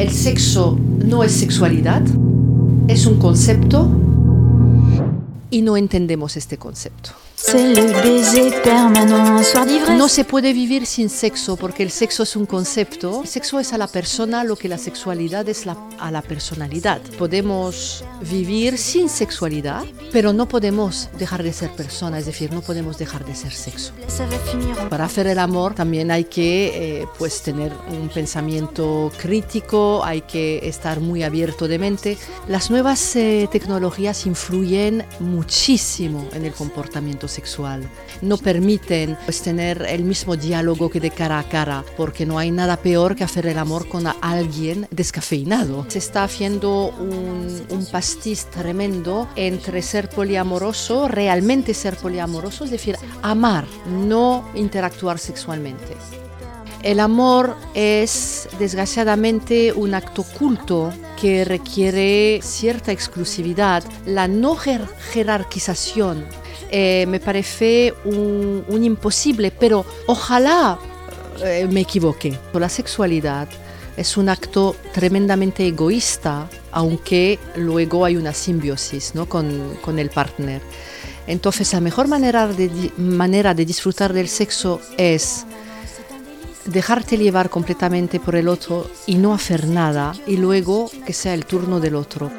el sexo no es sexualidad, es un concepto y no entendemos este concepto. No se puede vivir sin sexo porque el sexo es un concepto. El sexo es a la persona lo que la sexualidad es a la personalidad. Podemos vivir sin sexualidad, pero no podemos dejar de ser persona, es decir, no podemos dejar de ser sexo. Para hacer el amor también hay que eh, pues tener un pensamiento crítico, hay que estar muy abierto de mente. Las nuevas eh, tecnologías influyen muchísimo en el comportamiento sexual. No permiten pues, tener el mismo diálogo que de cara a cara, porque no hay nada peor que hacer el amor con alguien descafeinado. Se está haciendo un, un pastiz tremendo entre ser poliamoroso, realmente ser poliamoroso, es decir, amar, no interactuar sexualmente. El amor es desgraciadamente un acto culto que requiere cierta exclusividad, la no jerarquización eh, me parece un, imposible, pero ojalá eh, me equivoque. La sexualidad es un acto tremendamente egoísta, aunque luego hay una simbiosis ¿no? con, con, el partner. Entonces la mejor manera de, manera de disfrutar del sexo es dejarte llevar completamente por el otro y no hacer nada y luego que sea el turno del otro.